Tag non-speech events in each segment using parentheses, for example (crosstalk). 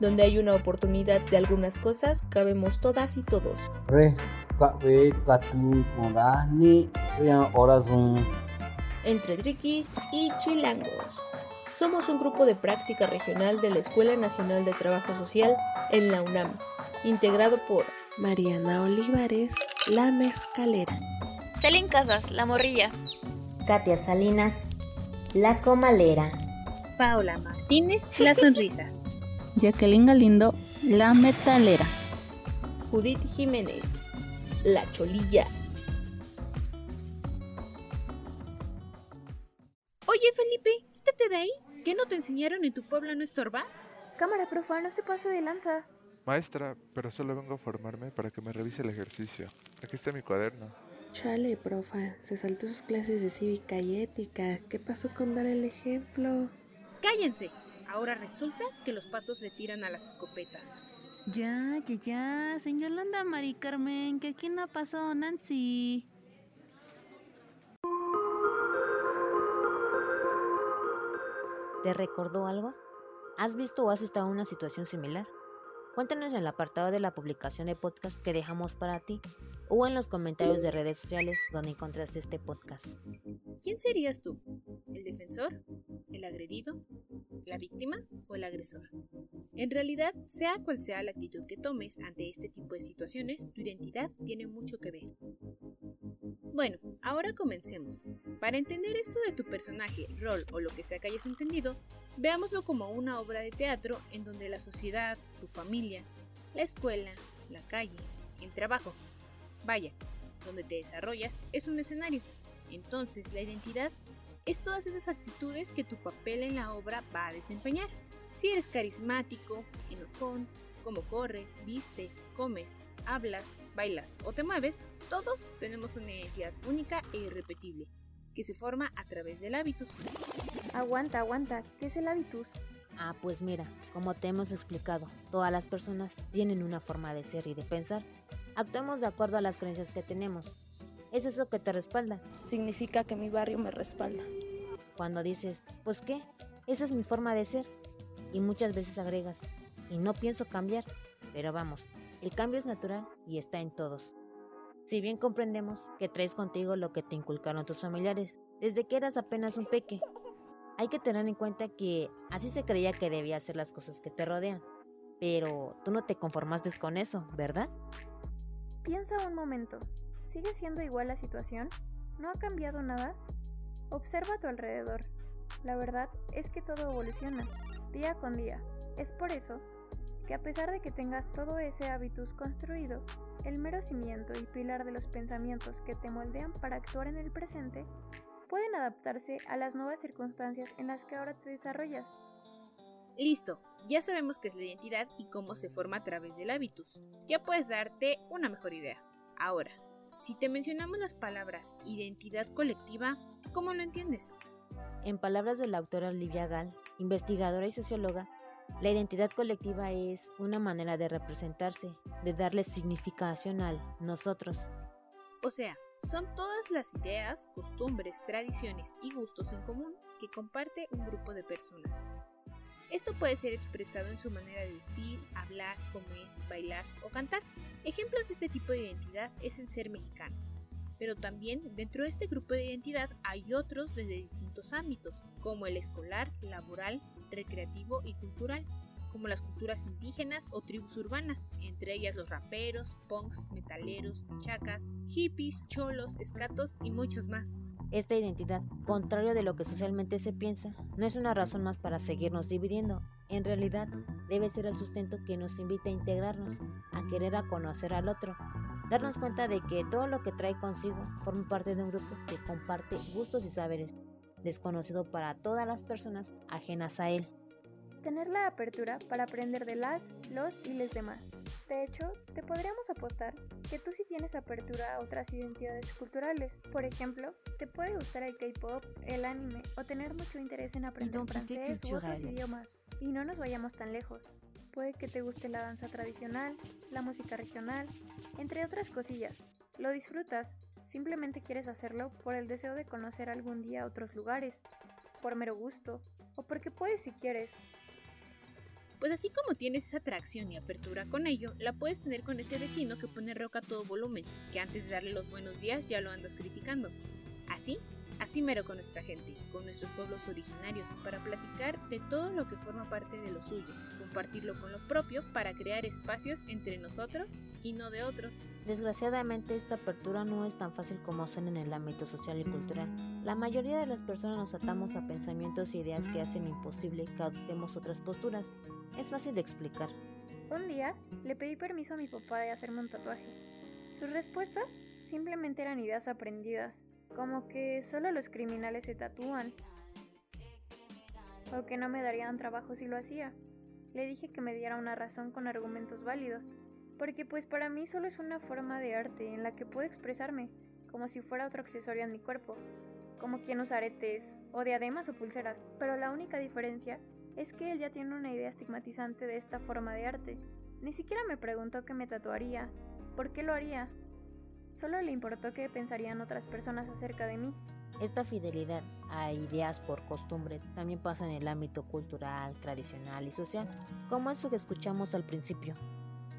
Donde hay una oportunidad de algunas cosas, cabemos todas y todos. Entre triquis y chilangos. Somos un grupo de práctica regional de la Escuela Nacional de Trabajo Social en la UNAM, integrado por Mariana Olivares, La Mezcalera. Celín Casas, La Morrilla. Katia Salinas, La Comalera. Paula Martínez, Las Sonrisas. (laughs) Jacqueline Galindo, La Metalera. Judith Jiménez, La Cholilla. Oye, Felipe, quítate de ahí. ¿Qué no te enseñaron en tu pueblo no estorba? Cámara, profa, no se pase de lanza. Maestra, pero solo vengo a formarme para que me revise el ejercicio. Aquí está mi cuaderno. Chale, profa, se saltó sus clases de cívica y ética. ¿Qué pasó con dar el ejemplo? ¡Cállense! Ahora resulta que los patos le tiran a las escopetas. Ya, ya, ya, señor Landa Mari Carmen, que aquí no ha pasado Nancy. ¿Te recordó algo? ¿Has visto o has estado en una situación similar? Cuéntanos en el apartado de la publicación de podcast que dejamos para ti o en los comentarios de redes sociales donde encontraste este podcast. ¿Quién serías tú? ¿El defensor? ¿El agredido? ¿La víctima o el agresor? En realidad, sea cual sea la actitud que tomes ante este tipo de situaciones, tu identidad tiene mucho que ver. Bueno, ahora comencemos. Para entender esto de tu personaje, rol o lo que sea que hayas entendido, veámoslo como una obra de teatro en donde la sociedad, tu familia, la escuela, la calle, el trabajo, vaya, donde te desarrollas es un escenario. Entonces la identidad es todas esas actitudes que tu papel en la obra va a desempeñar. Si eres carismático, enojón, cómo corres, vistes, comes, hablas, bailas o te mueves, todos tenemos una identidad única e irrepetible, que se forma a través del hábitus. Aguanta, aguanta, ¿qué es el hábitus? Ah, pues mira, como te hemos explicado, todas las personas tienen una forma de ser y de pensar. Actuemos de acuerdo a las creencias que tenemos. ¿Es eso que te respalda? Significa que mi barrio me respalda. Cuando dices, pues qué, esa es mi forma de ser. Y muchas veces agregas, y no pienso cambiar, pero vamos, el cambio es natural y está en todos. Si bien comprendemos que traes contigo lo que te inculcaron tus familiares desde que eras apenas un peque, hay que tener en cuenta que así se creía que debía hacer las cosas que te rodean. Pero tú no te conformaste con eso, ¿verdad? Piensa un momento. ¿Sigue siendo igual la situación? ¿No ha cambiado nada? Observa a tu alrededor. La verdad es que todo evoluciona, día con día. Es por eso que a pesar de que tengas todo ese hábitus construido, el mero cimiento y pilar de los pensamientos que te moldean para actuar en el presente, pueden adaptarse a las nuevas circunstancias en las que ahora te desarrollas. Listo, ya sabemos qué es la identidad y cómo se forma a través del hábitus. Ya puedes darte una mejor idea. Ahora, si te mencionamos las palabras identidad colectiva, ¿cómo lo entiendes? En palabras de la autora Olivia Gall, investigadora y socióloga, la identidad colectiva es una manera de representarse, de darle significación al nosotros. O sea, son todas las ideas, costumbres, tradiciones y gustos en común que comparte un grupo de personas. Esto puede ser expresado en su manera de vestir, hablar, comer, bailar o cantar. Ejemplos de este tipo de identidad es el ser mexicano. Pero también dentro de este grupo de identidad hay otros desde distintos ámbitos, como el escolar, laboral, recreativo y cultural, como las culturas indígenas o tribus urbanas, entre ellas los raperos, punks, metaleros, chacas, hippies, cholos, escatos y muchos más. Esta identidad, contrario de lo que socialmente se piensa, no es una razón más para seguirnos dividiendo. En realidad, debe ser el sustento que nos invita a integrarnos, a querer a conocer al otro, darnos cuenta de que todo lo que trae consigo forma parte de un grupo que comparte gustos y saberes, desconocido para todas las personas ajenas a él. Tener la apertura para aprender de las, los y les demás. De hecho, te podríamos apostar que tú sí tienes apertura a otras identidades culturales. Por ejemplo, te puede gustar el K-pop, el anime o tener mucho interés en aprender francés u otros idiomas. Y no nos vayamos tan lejos. Puede que te guste la danza tradicional, la música regional, entre otras cosillas. Lo disfrutas, simplemente quieres hacerlo por el deseo de conocer algún día otros lugares, por mero gusto, o porque puedes si quieres. Pues así como tienes esa atracción y apertura con ello, la puedes tener con ese vecino que pone roca a todo volumen, que antes de darle los buenos días ya lo andas criticando. Así Así mero con nuestra gente, con nuestros pueblos originarios, para platicar de todo lo que forma parte de lo suyo, compartirlo con lo propio para crear espacios entre nosotros y no de otros. Desgraciadamente esta apertura no es tan fácil como suena en el ámbito social y cultural. La mayoría de las personas nos atamos a pensamientos e ideas que hacen imposible que adoptemos otras posturas. Es fácil de explicar. Un día le pedí permiso a mi papá de hacerme un tatuaje. Sus respuestas simplemente eran ideas aprendidas, como que solo los criminales se tatúan. O que no me darían trabajo si lo hacía. Le dije que me diera una razón con argumentos válidos, porque pues para mí solo es una forma de arte en la que puedo expresarme, como si fuera otro accesorio en mi cuerpo, como quien usa aretes, o diademas o pulseras, pero la única diferencia es que él ya tiene una idea estigmatizante de esta forma de arte. Ni siquiera me preguntó qué me tatuaría, por qué lo haría, Solo le importó qué pensarían otras personas acerca de mí. Esta fidelidad a ideas por costumbre también pasa en el ámbito cultural, tradicional y social, como eso que escuchamos al principio.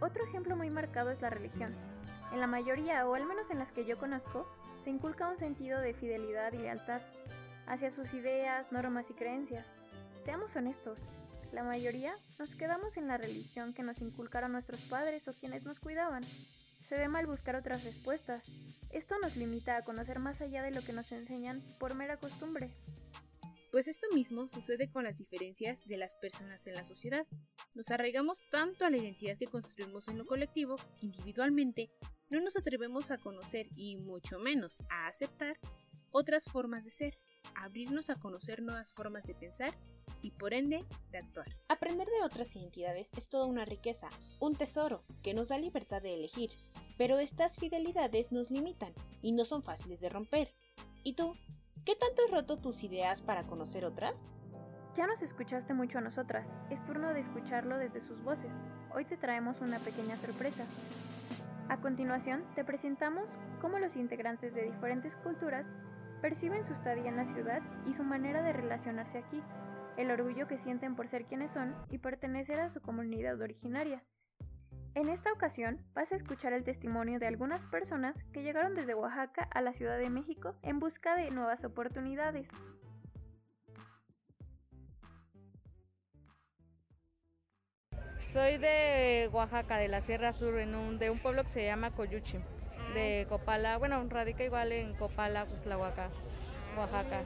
Otro ejemplo muy marcado es la religión. En la mayoría, o al menos en las que yo conozco, se inculca un sentido de fidelidad y lealtad hacia sus ideas, normas y creencias. Seamos honestos, la mayoría nos quedamos en la religión que nos inculcaron nuestros padres o quienes nos cuidaban, se ve mal buscar otras respuestas. Esto nos limita a conocer más allá de lo que nos enseñan por mera costumbre. Pues esto mismo sucede con las diferencias de las personas en la sociedad. Nos arraigamos tanto a la identidad que construimos en lo colectivo que individualmente no nos atrevemos a conocer y mucho menos a aceptar otras formas de ser, abrirnos a conocer nuevas formas de pensar y por ende de actuar. Aprender de otras identidades es toda una riqueza, un tesoro que nos da libertad de elegir, pero estas fidelidades nos limitan y no son fáciles de romper. ¿Y tú? ¿Qué tanto has roto tus ideas para conocer otras? Ya nos escuchaste mucho a nosotras, es turno de escucharlo desde sus voces. Hoy te traemos una pequeña sorpresa. A continuación, te presentamos cómo los integrantes de diferentes culturas perciben su estadía en la ciudad y su manera de relacionarse aquí, el orgullo que sienten por ser quienes son y pertenecer a su comunidad originaria. En esta ocasión vas a escuchar el testimonio de algunas personas que llegaron desde Oaxaca a la Ciudad de México en busca de nuevas oportunidades. Soy de Oaxaca, de la Sierra Sur, en un, de un pueblo que se llama Coyuchi, de Copala, bueno, radica igual en Copala, pues la Oaxaca.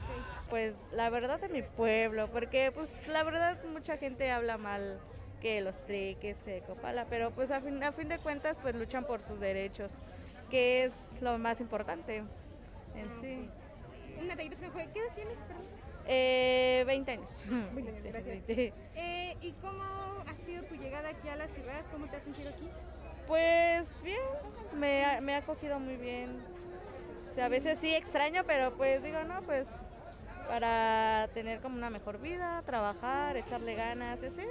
Pues la verdad de mi pueblo, porque pues la verdad mucha gente habla mal que los triques, que de Copala, pero pues a fin, a fin de cuentas pues luchan por sus derechos, que es lo más importante en ah, sí. Una ¿qué edad tienes? Eh, 20 años. (laughs) gracias. (laughs) Eh, ¿Y cómo ha sido tu llegada aquí a la ciudad? ¿Cómo te has sentido aquí? Pues bien, me ha, me ha acogido muy bien. O sea, a veces sí extraño, pero pues digo, no, pues para tener como una mejor vida, trabajar, echarle ganas, así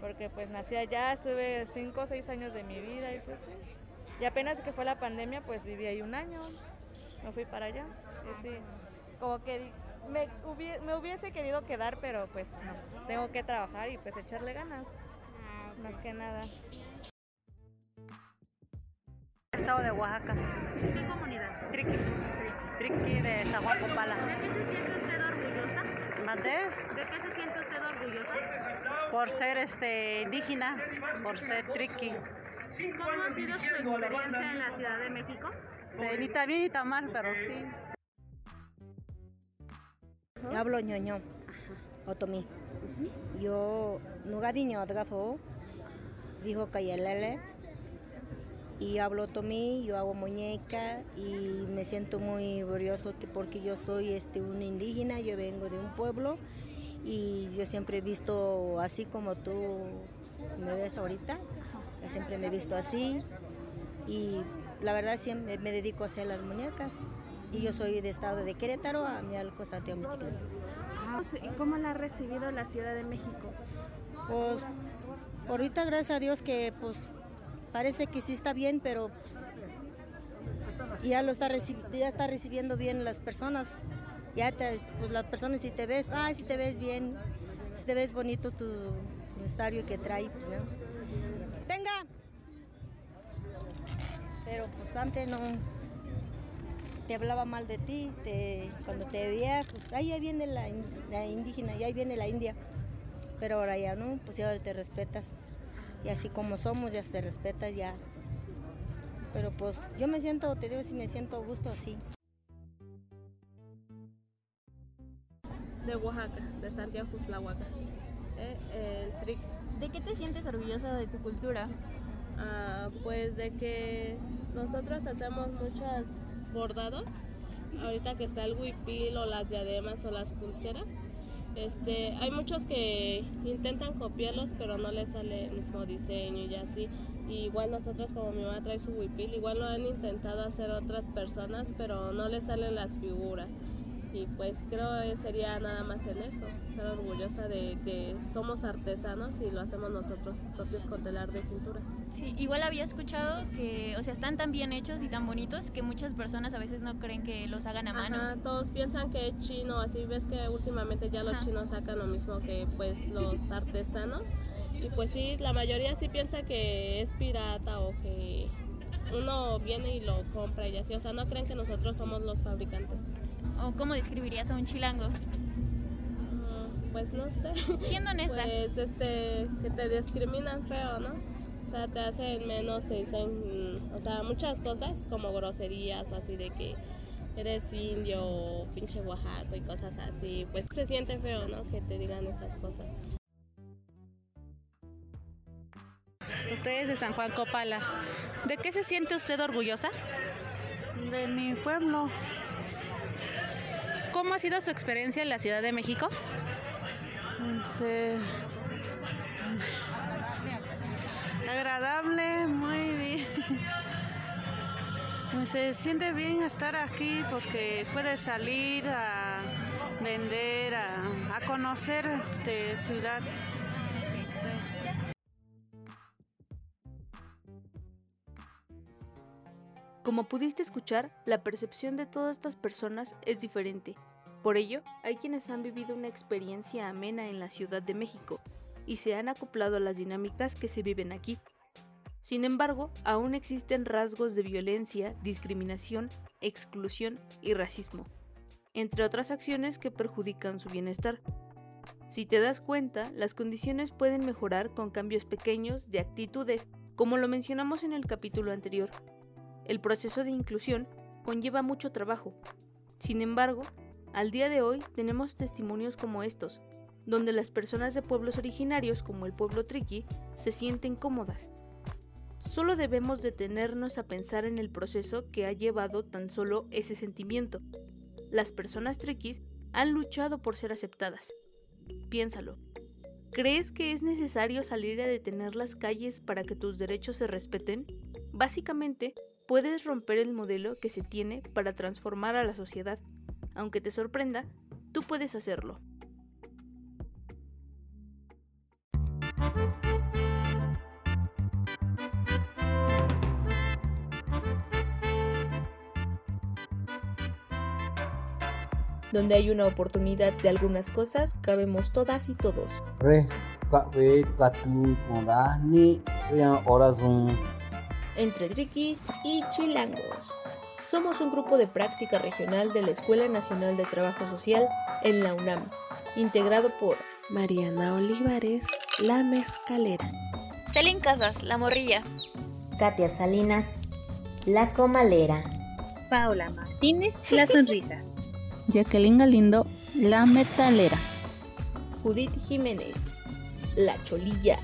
porque pues nací allá, estuve cinco o seis años de mi vida y pues sí. Y apenas que fue la pandemia, pues viví ahí un año, me fui para allá. Y sí, como que me, hubiese querido quedar, pero pues no, tengo que trabajar y pues echarle ganas, ah, más que nada. Estado de Oaxaca. Triqui. Triqui de San Juan Copala. ¿De qué se siente usted orgullosa? ¿De qué se siente usted orgullosa? por ser este indígena, por ser triqui. ¿Cómo ha sido su experiencia en la Ciudad de México? Ni tan bien ni tan mal, pero sí. Yo hablo ñoño, otomí. Yo, nugadiño, adgazo, dijo Cayelele. Y hablo otomí, yo hago muñeca y me siento muy orgulloso porque yo soy este, un indígena, yo vengo de un pueblo y yo siempre he visto así como tú me ves ahorita, siempre me he visto así y la verdad siempre me dedico a hacer las muñecas y yo soy de estado de Querétaro a mi alco Santiago ah, ¿Y cómo la ha recibido la Ciudad de México? Pues ahorita gracias a Dios que pues parece que sí está bien, pero pues, ya lo está, ya está recibiendo bien las personas. Ya pues las personas si te ves, ah, si te ves bien, si te ves bonito tu estadio que trae, pues no. Tenga. Pero pues antes no te hablaba mal de ti, te, cuando te veía, pues ahí viene la, la indígena, ahí viene la india. Pero ahora ya no, pues ya te respetas. Y así como somos, ya te respetas, ya pero pues yo me siento, te digo si me siento a gusto así. De Oaxaca, de Santiago Juslahuaca. Eh, el ¿De qué te sientes orgullosa de tu cultura? Ah, pues de que nosotros hacemos muchos bordados. Ahorita que está el huipil o las diademas o las pulseras. Este, hay muchos que intentan copiarlos, pero no les sale el mismo diseño y así igual nosotros como mi mamá trae su huipil, igual lo han intentado hacer otras personas, pero no les salen las figuras. Y pues creo que sería nada más en eso, ser orgullosa de que somos artesanos y lo hacemos nosotros propios con telar de cintura. Sí, igual había escuchado que, o sea, están tan bien hechos y tan bonitos que muchas personas a veces no creen que los hagan a mano. Ajá, todos piensan que es chino, así ves que últimamente ya los chinos sacan lo mismo que pues los artesanos. Y pues sí, la mayoría sí piensa que es pirata o que uno viene y lo compra y así. O sea, no creen que nosotros somos los fabricantes. ¿O cómo describirías a un chilango? Mm, pues no sé. Siendo honesta. Pues este, que te discriminan feo, ¿no? O sea, te hacen menos, te dicen, o sea, muchas cosas como groserías o así de que eres indio o pinche Oaxaca y cosas así. Pues se siente feo, ¿no? Que te digan esas cosas. Usted de San Juan Copala. ¿De qué se siente usted orgullosa? De mi pueblo. ¿Cómo ha sido su experiencia en la Ciudad de México? Sí. Agradable, muy bien. Se siente bien estar aquí porque puede salir a vender, a, a conocer esta ciudad. Como pudiste escuchar, la percepción de todas estas personas es diferente. Por ello, hay quienes han vivido una experiencia amena en la Ciudad de México y se han acoplado a las dinámicas que se viven aquí. Sin embargo, aún existen rasgos de violencia, discriminación, exclusión y racismo, entre otras acciones que perjudican su bienestar. Si te das cuenta, las condiciones pueden mejorar con cambios pequeños de actitudes, como lo mencionamos en el capítulo anterior, el proceso de inclusión conlleva mucho trabajo. Sin embargo, al día de hoy tenemos testimonios como estos, donde las personas de pueblos originarios como el pueblo triqui se sienten cómodas. Solo debemos detenernos a pensar en el proceso que ha llevado tan solo ese sentimiento. Las personas triquis han luchado por ser aceptadas. Piénsalo. ¿Crees que es necesario salir a detener las calles para que tus derechos se respeten? Básicamente, puedes romper el modelo que se tiene para transformar a la sociedad. Aunque te sorprenda, tú puedes hacerlo. Donde hay una oportunidad de algunas cosas, cabemos todas y todos entre triquis y chilangos. Somos un grupo de práctica regional de la Escuela Nacional de Trabajo Social en la UNAM, integrado por Mariana Olivares, La Mezcalera, Celín Casas, La Morrilla, Katia Salinas, La Comalera, Paula Martínez, Las Sonrisas, (laughs) Jacqueline Galindo, La Metalera, Judith Jiménez, La Cholilla